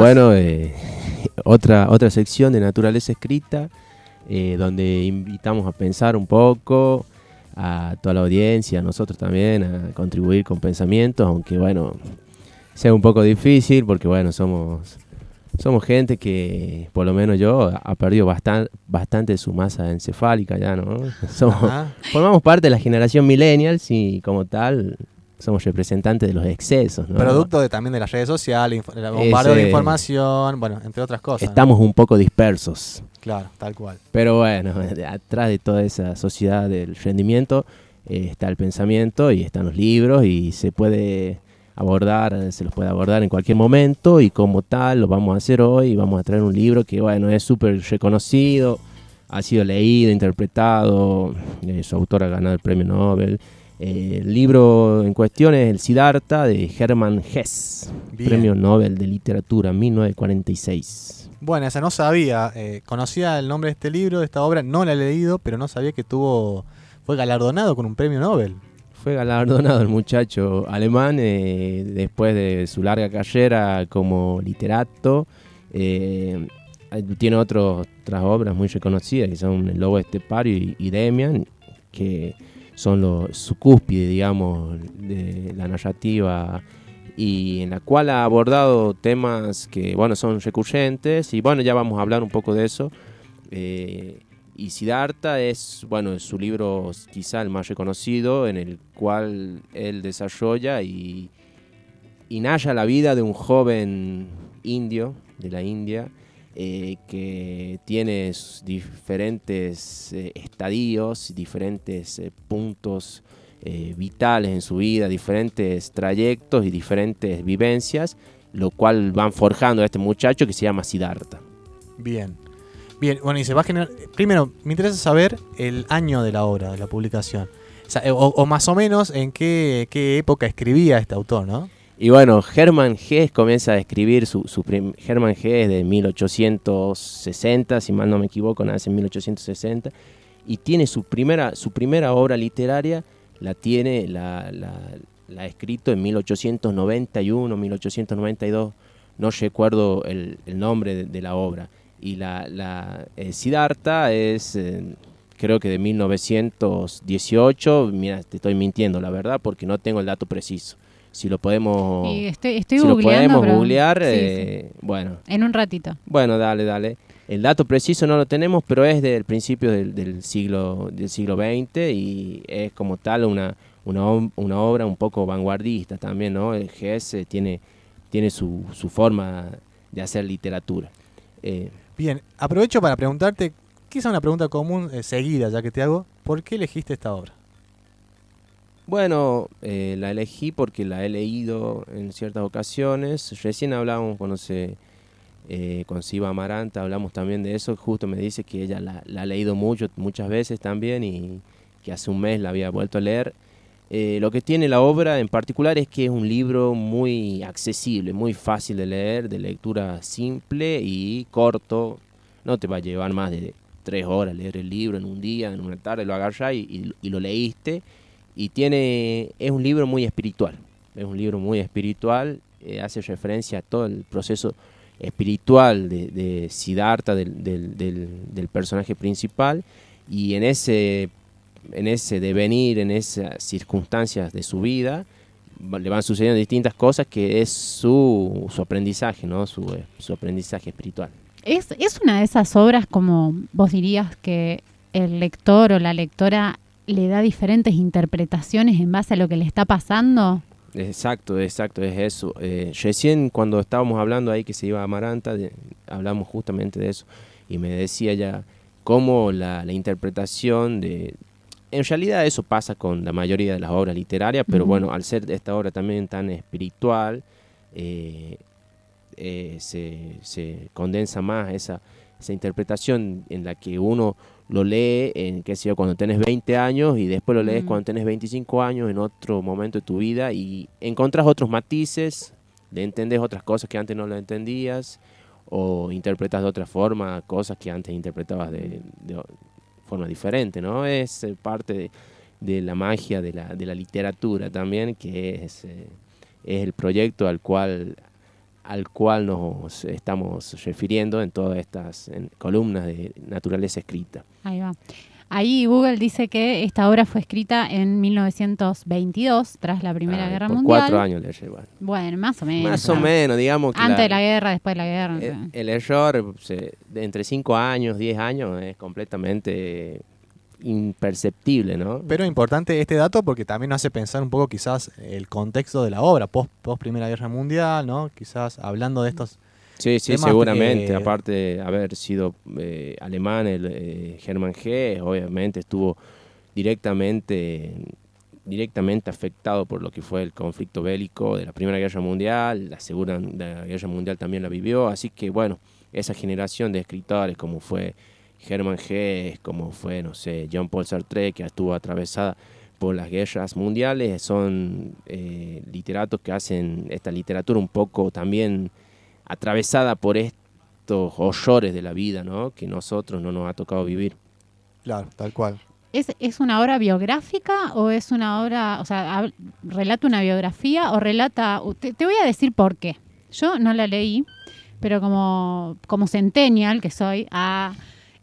Bueno, eh, otra, otra sección de naturaleza escrita, eh, donde invitamos a pensar un poco a toda la audiencia, a nosotros también, a contribuir con pensamientos, aunque bueno, sea un poco difícil, porque bueno, somos, somos gente que, por lo menos yo, ha perdido bastante, bastante de su masa encefálica ya, ¿no? Somos, formamos parte de la generación millennials y como tal somos representantes de los excesos. ¿no? Producto de, también de las redes sociales, el bombardeo de información, bueno, entre otras cosas. Estamos un poco dispersos. Claro, tal cual. Pero bueno, atrás de toda esa sociedad del rendimiento eh, está el pensamiento y están los libros y se puede abordar, se los puede abordar en cualquier momento y como tal lo vamos a hacer hoy. Vamos a traer un libro que bueno, es súper reconocido, ha sido leído, interpretado, eh, su autor ha ganado el premio Nobel. Eh, el libro en cuestión es El Siddhartha de Hermann Hesse, premio Nobel de Literatura 1946. Bueno, esa no sabía, eh, conocía el nombre de este libro, de esta obra, no la he leído, pero no sabía que tuvo, fue galardonado con un premio Nobel. Fue galardonado el muchacho alemán eh, después de su larga carrera como literato. tiene otras obras muy reconocidas que son El Lobo Estepario y, y Demian, que son los, su cúspide, digamos, de la narrativa y en la cual ha abordado temas que, bueno, son recurrentes y, bueno, ya vamos a hablar un poco de eso. Eh, y Siddhartha es, bueno, es su libro quizá el más reconocido en el cual él desarrolla y, y la vida de un joven indio de la India eh, que tiene diferentes eh, estadios, diferentes eh, puntos vitales en su vida, diferentes trayectos y diferentes vivencias, lo cual van forjando a este muchacho que se llama Siddhartha. Bien. Bien, bueno, y se va a generar. Primero, me interesa saber el año de la obra, de la publicación. O, más o menos en qué, qué época escribía este autor, ¿no? Y bueno, Hermann Hesse comienza a escribir, su, su Hermann Hesse de 1860, si mal no me equivoco, nace en 1860, y tiene su primera, su primera obra literaria, la tiene, la, la, ha escrito en 1891, 1892, no recuerdo el, el nombre de, la obra. Y la, la eh, Siddhartha es, eh, creo que de 1918, mira, te estoy mintiendo, la verdad, porque no tengo el dato preciso si lo podemos estoy, si lo podemos googlear eh, bueno. En un ratito. Bueno dale dale. El dato preciso no lo tenemos pero es del principio del, siglo del siglo XX y es como tal una una, obra un poco vanguardista también no el GS tiene tiene su, su forma de hacer literatura. Eh, bien aprovecho para preguntarte quizá una pregunta común eh, seguida ya que te hago ¿por qué elegiste esta obra bueno, eh, la elegí porque la he leído en ciertas ocasiones. Recién hablábamos cuando se eh, con Siva Amaranta, hablamos también de eso. Justo me dice que ella la, ha leído mucho, muchas veces también y que hace un mes la había vuelto a leer. Eh, lo que tiene la obra en particular es que es un libro muy accesible, muy fácil de leer, de lectura simple y corto. No te va a llevar más de tres horas leer el libro en un día, en una tarde, lo agarras y, y lo leíste y tiene es un libro muy espiritual, es un libro muy espiritual, eh, hace referencia a todo el proceso espiritual de, de Siddhartha, del, del, personaje principal, y en ese, en ese devenir, en esas circunstancias de su vida, le van sucediendo distintas cosas que es su, su aprendizaje, ¿no? su, eh, su aprendizaje espiritual. ¿Es, ¿Es una de esas obras como vos dirías que el lector o la lectora le da diferentes interpretaciones en base a lo que le está pasando. Exacto, exacto, es eso. Eh, recién cuando estábamos hablando ahí que se iba a Amaranta, hablamos justamente de eso y me decía ya cómo la, interpretación de... En realidad eso pasa con la mayoría de las obras literarias, pero bueno, al ser esta obra también tan espiritual, eh, eh, se, se, condensa más esa, esa interpretación en la que uno lo lee en, qué sé yo, cuando tenés 20 años y después lo lees cuando tenés 25 años en otro momento de tu vida y encontrás otros matices, le entendés otras cosas que antes no lo entendías o interpretas de otra forma cosas que antes interpretabas de, forma diferente, ¿no? Es eh, parte de, la magia de la, de la literatura también, que es, eh, es el proyecto al cual al cual nos estamos refiriendo en todas estas columnas de naturaleza escrita. Ahí va. Ahí Google dice que esta obra fue escrita en 1922, tras la Primera Guerra Mundial. Cuatro años le llevan. Bueno, más o menos. Más o menos, digamos. Que Antes de la guerra, después de la guerra. El, error de entre cinco años, diez años, es completamente imperceptible, ¿no? Pero importante este dato porque también nos hace pensar un poco quizás el contexto de la obra, post, post Primera Guerra Mundial, ¿no? Quizás hablando de estos Sí, sí, seguramente. Aparte de haber sido eh, alemán, el eh, Germán G, obviamente estuvo directamente, directamente afectado por lo que fue el conflicto bélico de la Primera Guerra Mundial. La Segunda Guerra Mundial también la vivió. Así que, bueno, esa generación de escritores como fue Germán G, como fue, no sé, John Paul Sartre, que estuvo atravesada por las guerras mundiales, son eh, literatos que hacen esta literatura un poco también atravesada por estos horrores de la vida, ¿no? Que nosotros no nos ha tocado vivir. Claro, tal cual. ¿Es, ¿Es, una obra biográfica o es una obra, o sea, relata una biografía o relata... Te, voy a decir por qué. Yo no la leí, pero como, como centennial que soy,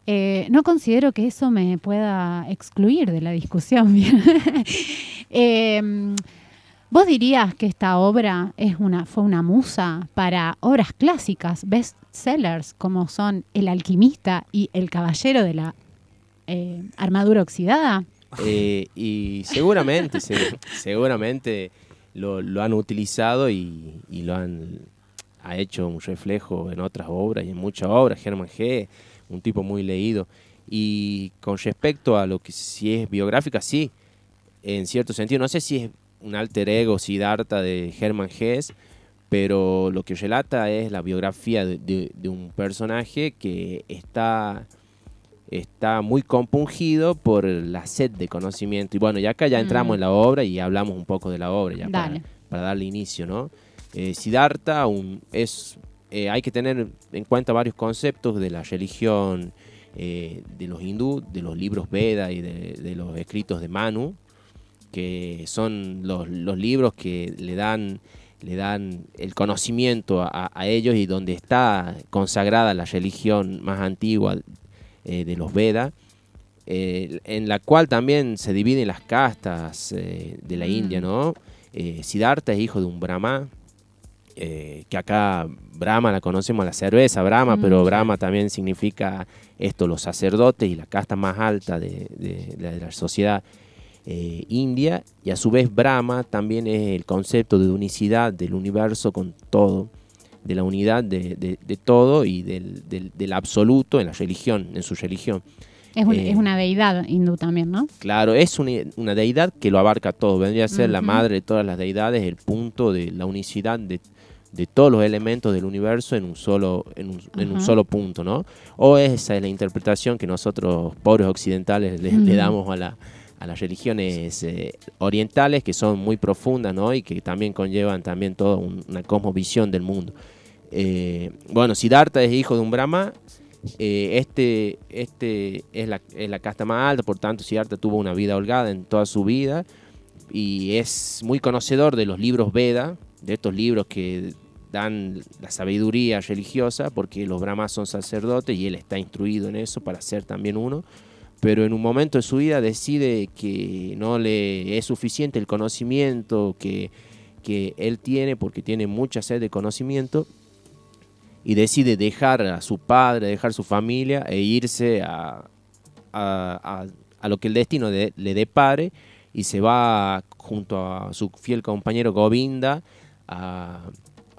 eh, no considero que eso me pueda excluir de la discusión. eh, ¿Vos dirías que esta obra es una, fue una musa para obras clásicas, bestsellers, como son El alquimista y El caballero de la eh, armadura oxidada? Eh, y seguramente, seguramente lo, han utilizado y, lo han ha hecho un reflejo en otras obras y en muchas obras. Germán G., un tipo muy leído. Y con respecto a lo que si es biográfica, sí, en cierto sentido. No sé si es un alter ego Siddhartha de Hermann Hesse, pero lo que relata es la biografía de, un personaje que está, está muy compungido por la sed de conocimiento. Y bueno, ya acá ya entramos en la obra y hablamos un poco de la obra, ya para, darle inicio, ¿no? Eh, Siddhartha un, es, eh, hay que tener en cuenta varios conceptos de la religión eh, de los hindú, de los libros Veda y de los escritos de Manu, que son los, libros que le dan, le dan el conocimiento a, ellos y donde está consagrada la religión más antigua eh, de los Vedas, eh, en la cual también se dividen las castas de la India, mm. ¿no? Siddhartha es hijo de un Brahma, que acá Brahma la conocemos la cerveza Brahma, mm. pero Brahma también significa esto, los sacerdotes y la casta más alta de, de la sociedad eh, India y a su vez Brahma también es el concepto de unicidad del universo con todo, de la unidad de, todo y del, absoluto en la religión, en su religión. Es, eh, una deidad hindú también, ¿no? Claro, es una, deidad que lo abarca todo. Vendría a ser la madre de todas las deidades, el punto de la unicidad de, todos los elementos del universo en un solo en un, solo punto, ¿no? O esa es la interpretación que nosotros pobres occidentales le damos a la a las religiones eh, orientales que son muy profundas ¿no? y que también conllevan también toda una cosmovisión del mundo. Eh, bueno, Siddhartha es hijo de un Brahma, eh, este, este es, la, es la casta más alta, por tanto Siddhartha tuvo una vida holgada en toda su vida y es muy conocedor de los libros Veda, de estos libros que dan la sabiduría religiosa, porque los brahmas son sacerdotes y él está instruido en eso para ser también uno pero en un momento de su vida decide que no le es suficiente el conocimiento que, él tiene, porque tiene mucha sed de conocimiento, y decide dejar a su padre, dejar su familia e irse a, lo que el destino le depare, y se va junto a su fiel compañero Govinda a,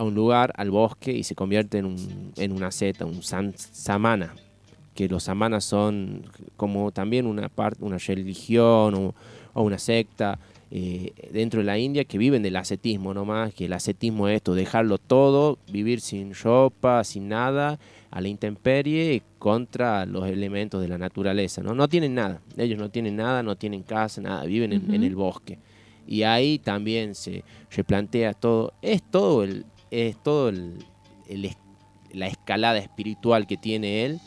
un lugar, al bosque, y se convierte en, un, en una seta, un samana que los samanas son como también una parte, una religión o, una secta eh, dentro de la India que viven del ascetismo nomás, que el ascetismo es esto, dejarlo todo, vivir sin ropa, sin nada, a la intemperie contra los elementos de la naturaleza, ¿no? No tienen nada, ellos no tienen nada, no tienen casa, nada, viven en, el bosque. Y ahí también se, se plantea todo, es todo el, es todo el, la escalada espiritual que tiene él,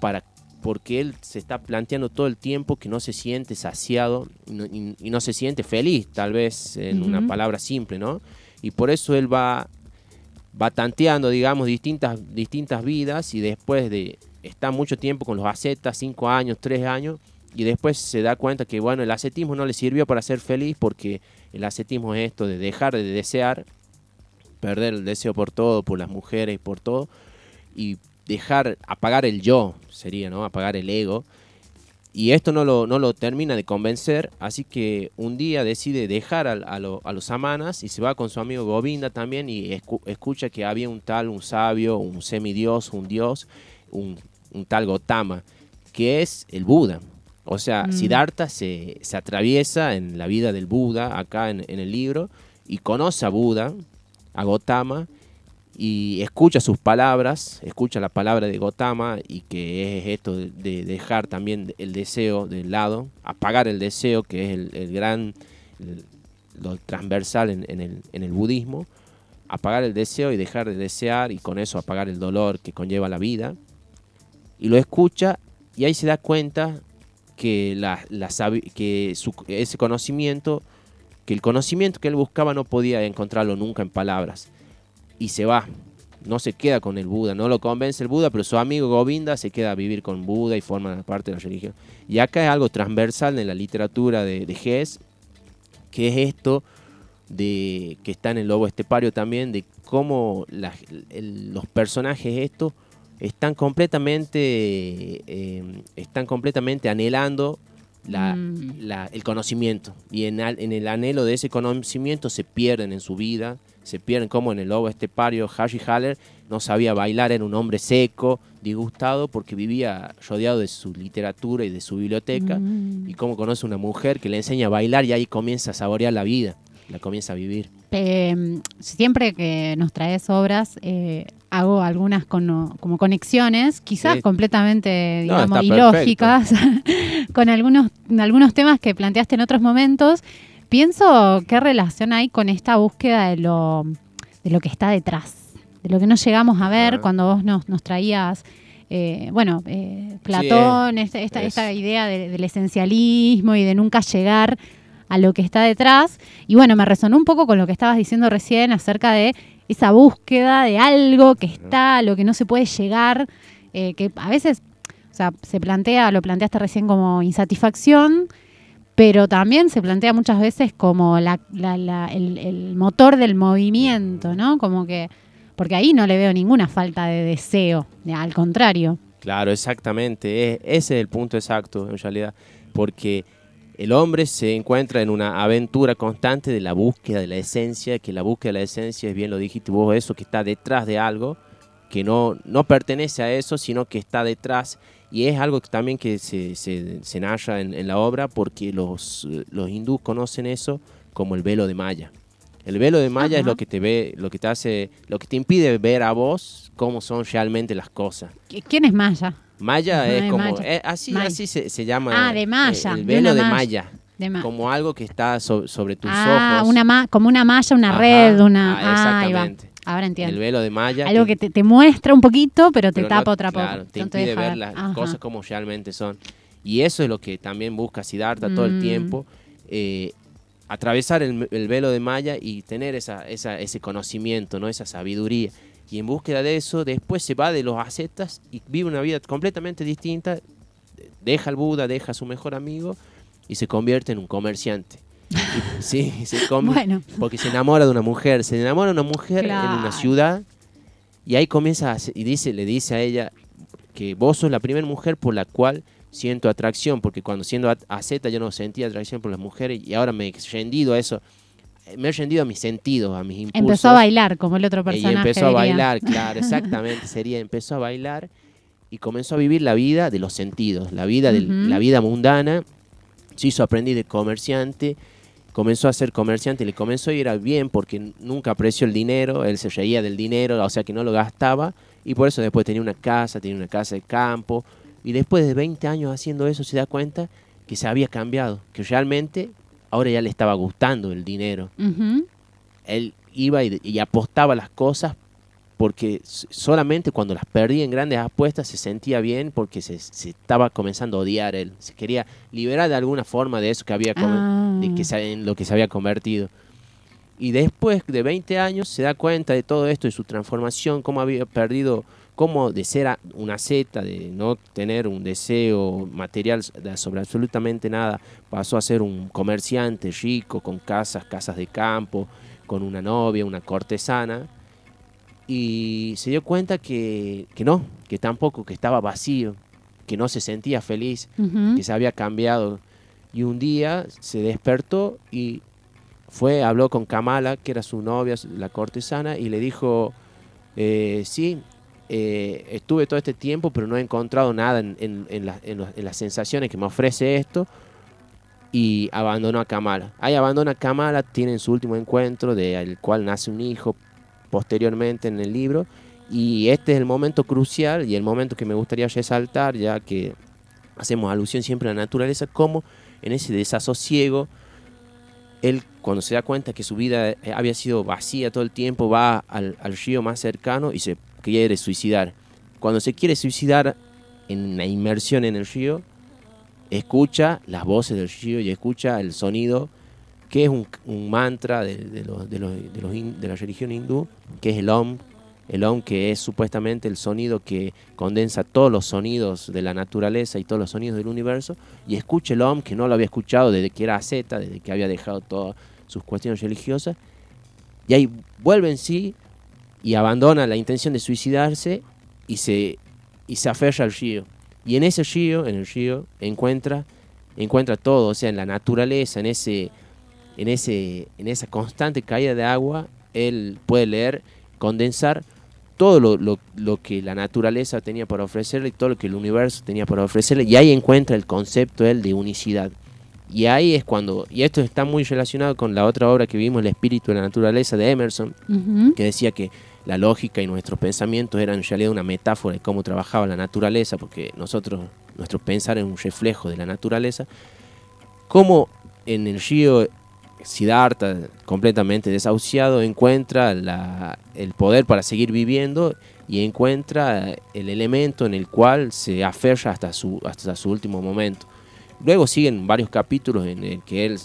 para porque él se está planteando todo el tiempo que no se siente saciado y no, se siente feliz, tal vez en una palabra simple, ¿no? Y por eso él va, va tanteando, digamos, distintas, distintas vidas y después de estar mucho tiempo con los ascetas, cinco años, tres años, y después se da cuenta que, bueno, el ascetismo no le sirvió para ser feliz porque el ascetismo es esto de dejar de desear, perder el deseo por todo, por las mujeres y por todo, y dejar, apagar el yo, sería, ¿no? Apagar el ego. Y esto no lo, no lo termina de convencer, así que un día decide dejar a, a, los amanas y se va con su amigo Govinda también y escucha que había un tal, un sabio, un semidios, un dios, un, un tal Gotama, que es el Buda. O sea, mm. Siddhartha se, se, atraviesa en la vida del Buda, acá en, en el libro, y conoce a Buda, a Gotama, y escucha sus palabras, escucha la palabra de Gotama y que es esto de, dejar también el deseo de lado, apagar el deseo que es el, gran, lo transversal en, el, budismo, apagar el deseo y dejar de desear y con eso apagar el dolor que conlleva la vida. Y lo escucha y ahí se da cuenta que, la, que ese conocimiento, que el conocimiento que él buscaba no podía encontrarlo nunca en palabras y se va. No se queda con el Buda, no lo convence el Buda, pero su amigo Govinda se queda a vivir con Buda y forma parte de la religión. Y acá es algo transversal en la literatura de, de que es esto de que está en el lobo estepario también, de cómo los personajes estos están completamente, eh, están completamente anhelando mm. el conocimiento. Y en, en, el anhelo de ese conocimiento se pierden en su vida, se pierden como en el lobo estepario. Hashi Haller no sabía bailar, era un hombre seco, disgustado, porque vivía rodeado de su literatura y de su biblioteca. Mm. Y como conoce una mujer que le enseña a bailar y ahí comienza a saborear la vida, la comienza a vivir. Em, siempre que nos traes obras, eh, hago algunas como conexiones, quizás completamente, digamos, ilógicas, con algunos, algunos temas que planteaste en otros momentos. Pienso qué relación hay con esta búsqueda de lo, de lo que está detrás, de lo que no llegamos a ver cuando vos nos, nos traías, eh, bueno, eh, Platón, esta, esta, idea del esencialismo y de nunca llegar a lo que está detrás. Y bueno, me resonó un poco con lo que estabas diciendo recién acerca de esa búsqueda de algo que está, lo que no se puede llegar, eh, que a veces, o sea, se plantea, lo planteaste recién como insatisfacción pero también se plantea muchas veces como la, el, motor del movimiento, ¿no? Como que, porque ahí no le veo ninguna falta de deseo, al contrario. Claro, exactamente, ese es el punto exacto en realidad, porque el hombre se encuentra en una aventura constante de la búsqueda de la esencia, que la búsqueda de la esencia es bien lo dijiste vos, eso que está detrás de algo, que no, no pertenece a eso, sino que está detrás y es algo que también que se, se, se narra en, la obra porque los, los hindús conocen eso como el velo de Maya. El velo de Maya es lo que te ve, lo que te hace, lo que te impide ver a vos cómo son realmente las cosas. ¿Quién es Maya? Maya es como, así, así se, llama. Ah, de Maya. El, velo de, Maya. como algo que está sobre tus ah, ojos. Una como una malla, una red, una. Ah, exactamente. Ahora entiendo. El velo de malla. Algo que, te, muestra un poquito, pero te tapa otra claro, Te impide ver, las cosas como realmente son. Y eso es lo que también busca Siddhartha todo el mm. tiempo. Eh, atravesar el, velo de malla y tener esa, ese conocimiento, ¿no? esa sabiduría. Y en búsqueda de eso, después se va de los ascetas y vive una vida completamente distinta. Deja al Buda, deja a su mejor amigo y se convierte en un comerciante sí, se come. Porque se enamora de una mujer. Se enamora de una mujer en una ciudad y ahí comienza y dice, le dice a ella que vos sos la primera mujer por la cual siento atracción, porque cuando siendo Z yo no sentía atracción por las mujeres y ahora me he rendido a eso. Me he rendido a mis sentidos, a mis impulsos. Empezó a bailar, como el otro personaje. Y empezó a bailar, claro, exactamente. Sería, empezó a bailar y comenzó a vivir la vida de los sentidos, la vida, de, la vida mundana. Se hizo aprendiz de comerciante comenzó a ser comerciante y le comenzó a ir bien porque nunca apreció el dinero, él se reía del dinero, o sea que no lo gastaba y por eso después tenía una casa, tenía una casa de campo y después de 20 años haciendo eso se da cuenta que se había cambiado, que realmente ahora ya le estaba gustando el dinero. Él iba y, y apostaba las cosas porque solamente cuando las perdía en grandes apuestas se sentía bien porque se, estaba comenzando a odiar él. Se quería liberar de alguna forma de eso que había de que ah. en lo que se había convertido. Y después de 20 años se da cuenta de todo esto, de su transformación, cómo había perdido, cómo de ser una zeta, de no tener un deseo material sobre absolutamente nada, pasó a ser un comerciante rico, con casas, casas de campo, con una novia, una cortesana. Y se dio cuenta que, que no, que tampoco, que estaba vacío, que no se sentía feliz que se había cambiado. Y un día se despertó y fue, habló con Kamala, que era su novia, la cortesana, y le dijo, eh, sí, eh, estuve todo este tiempo, pero no he encontrado nada en, en- en la- en las sensaciones que me ofrece esto. Y abandonó a Kamala. Ahí abandona a Kamala, tienen su último encuentro, del cual nace un hijo posteriormente en el libro. Y este es el momento crucial y el momento que me gustaría resaltar, ya que hacemos alusión siempre a la naturaleza, como en ese desasosiego, él cuando se da cuenta que su vida eh, había sido vacía todo el tiempo, va al, al río más cercano y se quiere suicidar. Cuando se quiere suicidar en la inmersión en el río, escucha las voces del río y escucha el sonido que es un, mantra de, los- de los- de de la religión hindú, que es el Om, el Om que es supuestamente el sonido que condensa todos los sonidos de la naturaleza y todos los sonidos del universo, y escucha el Om que no lo había escuchado desde que era Z, desde que había dejado todas sus cuestiones religiosas, y ahí vuelve en sí y abandona la intención de suicidarse y se, y se aferra al río. Y en ese río, en el río, encuentra, encuentra todo, o sea, en la naturaleza, en ese, en ese, en esa constante caída de agua, él puede leer, condensar todo lo, lo- lo que la naturaleza tenía para ofrecerle todo lo que el universo tenía para ofrecerle, y ahí encuentra el concepto él de unicidad. Y ahí es cuando, y esto está muy relacionado con la otra obra que vimos, El espíritu de la naturaleza de Emerson, que decía que la lógica y nuestros pensamientos eran en realidad una metáfora de cómo trabajaba la naturaleza, porque nosotros, nuestro pensar es un reflejo de la naturaleza, cómo en el río Siddhartha, completamente desahuciado, encuentra la- el poder para seguir viviendo y encuentra el elemento en el cual se aferra hasta su, hasta su último momento. Luego siguen varios capítulos en el que él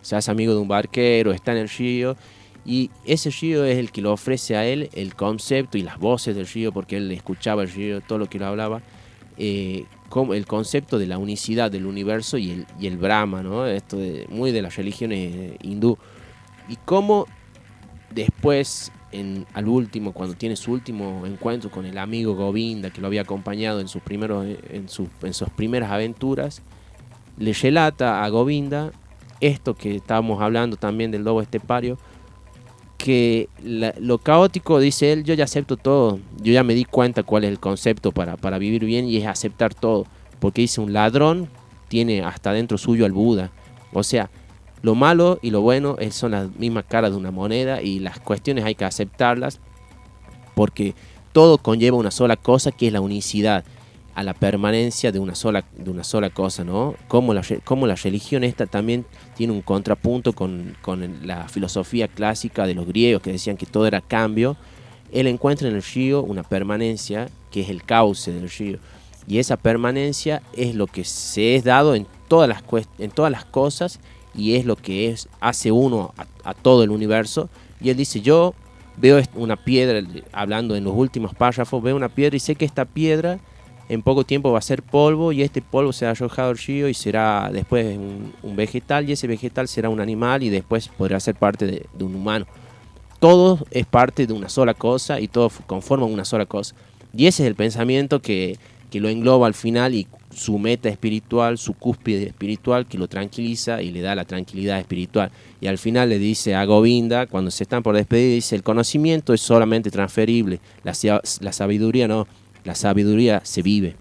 se hace amigo de un barquero, está en el río y ese río es el que le ofrece a él el concepto y las voces del río, porque él escuchaba el río, todo lo que lo hablaba, eh, como el concepto de la unicidad del universo y el, y el Brahma, ¿no? Esto de- muy de las religiones eh, hindú. Y cómo después, en, al último, cuando tiene su último encuentro con el amigo Govinda, que lo había acompañado en sus, primeros, en sus, en sus primeras aventuras, le relata a Govinda esto que estábamos hablando también del lobo estepario, que lo caótico, dice él, yo ya acepto todo, yo ya me di cuenta cuál es el concepto para, para vivir bien y es aceptar todo, porque dice un ladrón tiene hasta dentro suyo al Buda, o sea, lo malo y lo bueno son las mismas caras de una moneda y las cuestiones hay que aceptarlas porque todo conlleva una sola cosa que es la unicidad a la permanencia de una sola de una sola cosa, ¿no? Como la, como la religión esta también tiene un contrapunto con, con la filosofía clásica de los griegos que decían que todo era cambio. Él encuentra en el río una permanencia que es el cauce del río. Y esa permanencia es lo que se es dado en todas las, en todas las cosas y es lo que es, hace uno a, todo el universo. Y él dice, yo veo una piedra, hablando en los últimos párrafos, veo una piedra y sé que esta piedra en poco tiempo va a ser polvo y este polvo será arrojado al río y será después un, vegetal y ese vegetal será un animal y después podrá ser parte de, un humano. Todo es parte de una sola cosa y todo conforma una sola cosa. Y ese es el pensamiento que, que lo engloba al final y su meta espiritual, su cúspide espiritual que lo tranquiliza y le da la tranquilidad espiritual. Y al final le dice a Govinda, cuando se están por despedir, dice, el conocimiento es solamente transferible, la sabiduría no, la sabiduría se vive.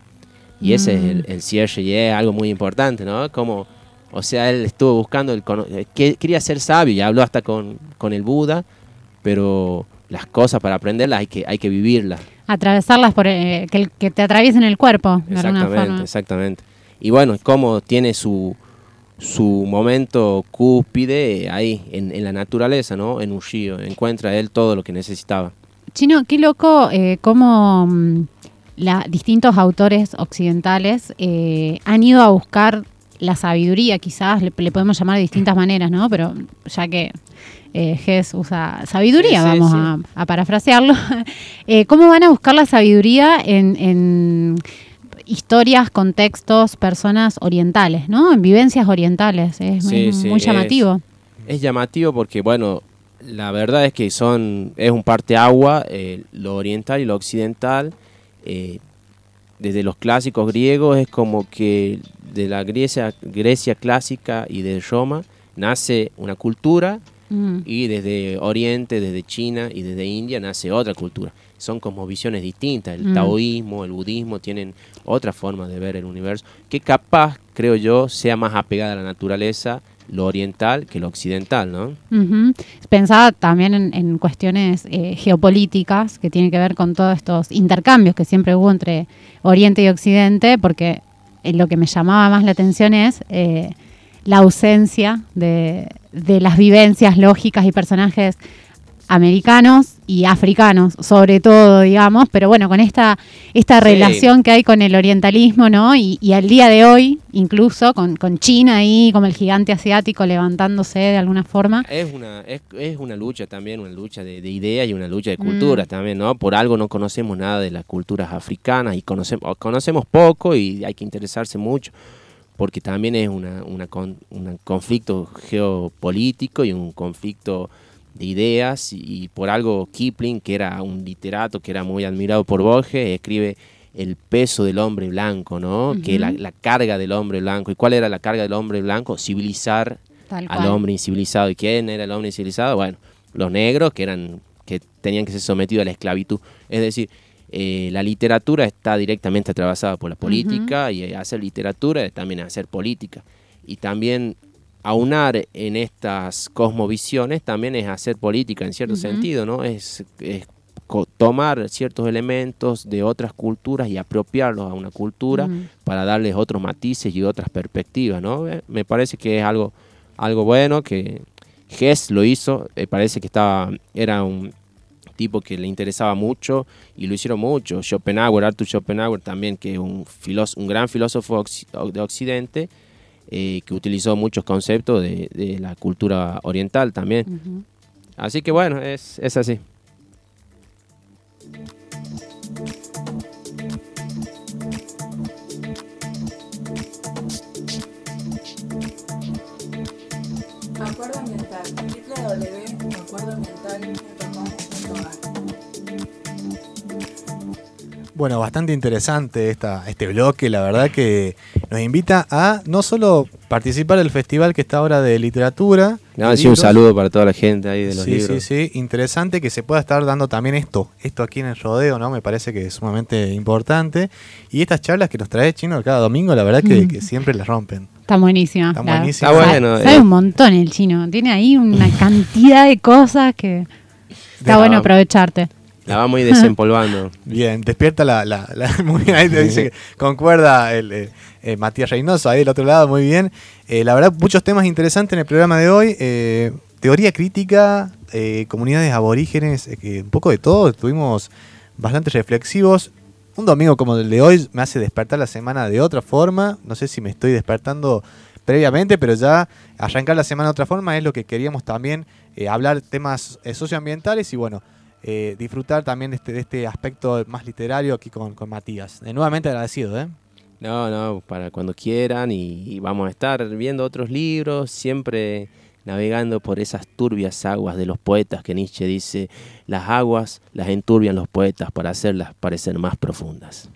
Y ese es el, el cierre y es algo muy importante, ¿no? Como, o sea, él estuvo buscando, el eh, que- quería ser sabio y habló hasta con, con el Buda, pero las cosas para aprenderlas hay que, hay que vivirlas. Atravesarlas por eh, que, el- que te atraviesen el cuerpo, de alguna Exactamente, forma. exactamente. Y bueno, como tiene su, su momento cúspide ahí, en, en la naturaleza, ¿no? En un río. Encuentra él todo lo que necesitaba. Chino, qué loco eh, cómo mm, la, distintos autores occidentales eh, han ido a buscar la sabiduría, quizás, le, le podemos llamar de distintas maneras, ¿no? Pero ya que eh, usa sabiduría, Sí, vamos sí. A, a parafrasearlo. Eh, ¿Cómo van a buscar la sabiduría en, en historias, contextos, personas orientales, ¿no? En vivencias orientales. Es, Sí, es sí, muy es- llamativo. Es llamativo porque, bueno, la verdad es que son es un parteagua, eh, lo oriental y lo occidental. Eh, desde los clásicos griegos es como que de la Grecia, Grecia clásica y de Roma nace una cultura Mm. y desde Oriente, desde China y desde India nace otra cultura. Son como visiones distintas. El Mm. taoísmo, el budismo tienen otra forma de ver el universo que capaz, creo yo, sea más apegada a la naturaleza, lo oriental, que lo occidental, ¿no? Ujú. Pensaba también en, en cuestiones eh, geopolíticas que tienen que ver con todos estos intercambios que siempre hubo entre Oriente y Occidente, porque eh, lo que me llamaba más la atención es eh, la ausencia de, de las vivencias lógicas y personajes americanos y africanos, sobre todo, digamos, pero bueno, con esta, esta Sí. relación que hay con el orientalismo, ¿no? Y, y al día de hoy, incluso con, con China ahí, como el gigante asiático levantándose de alguna forma. Es una, es, es una lucha también, una lucha de, de ideas y una lucha de culturas también, ¿no? Por algo no conocemos nada de las culturas africanas y conocemos, conocemos poco y hay que interesarse mucho, porque también es una, una con- un conflicto geopolítico y un conflicto de ideas y, y por algo Kipling, que era un literato que era muy admirado por Borges, escribe el peso del hombre blanco, ¿no? Que la, carga del hombre blanco. ¿Y cuál era la carga del hombre blanco? Civilizar al hombre incivilizado. ¿Y quién era el hombre incivilizado? Bueno, los negros que eran que tenían que ser sometidos a la esclavitud. Es decir, eh, la literatura está directamente atravesada por la política y hacer literatura es también hacer política. Y también aunar en estas cosmovisiones también es hacer política en cierto sentido, ¿no? Es, tomar ciertos elementos de otras culturas y apropiarlos a una cultura para darles otros matices y otras perspectivas, ¿no? Eh, Me parece que es algo, algo bueno que Hess lo hizo, eh, parece que estaba, era un tipo que le interesaba mucho y lo hicieron mucho. Schopenhauer, Arthur Schopenhauer también, que es un, un gran filósofo de Occidente, eh, que utilizó muchos conceptos de, de la cultura oriental también. Así que bueno, es, es así. Acuerdo ambiental. www.acuerdoambiental.com.ar Bueno, bastante interesante esta, este bloque, la verdad que nos invita a no solo participar del festival que está ahora de literatura. No, de sí, un saludo para toda la gente ahí de los sí, libros. sí, sí, interesante que se pueda estar dando también esto, esto aquí en el rodeo, ¿no? Me parece que es sumamente importante. Y estas charlas que nos trae Chino cada domingo, la verdad que, que siempre las rompen. Está buenísima. Está buenísima. Está sa- bueno, Sabe eh. un montón el chino. Tiene ahí una cantidad de cosas que está De- bueno Ah. aprovecharte. La vamos a ir desempolvando. Bien, despierta la... la, la- muy bien, ahí te dice que concuerda el, eh, eh, Matías Reynoso ahí del otro lado, muy bien. Eh, la verdad, muchos temas interesantes en el programa de hoy. eh, teoría crítica, eh, comunidades aborígenes, un poco de todo. Estuvimos bastante reflexivos. Un domingo como el de hoy me hace despertar la semana de otra forma. No sé si me estoy despertando previamente, pero ya arrancar la semana de otra forma es lo que queríamos también hablar temas socioambientales y bueno, eh, disfrutar también de este, de este aspecto más literario aquí con, con Matías. Eh, nuevamente agradecido, ¿eh? No, no, para cuando quieran y, y vamos a estar viendo otros libros, siempre navegando por esas turbias aguas de los poetas que Nietzsche dice, las aguas las enturbian los poetas para hacerlas parecer más profundas.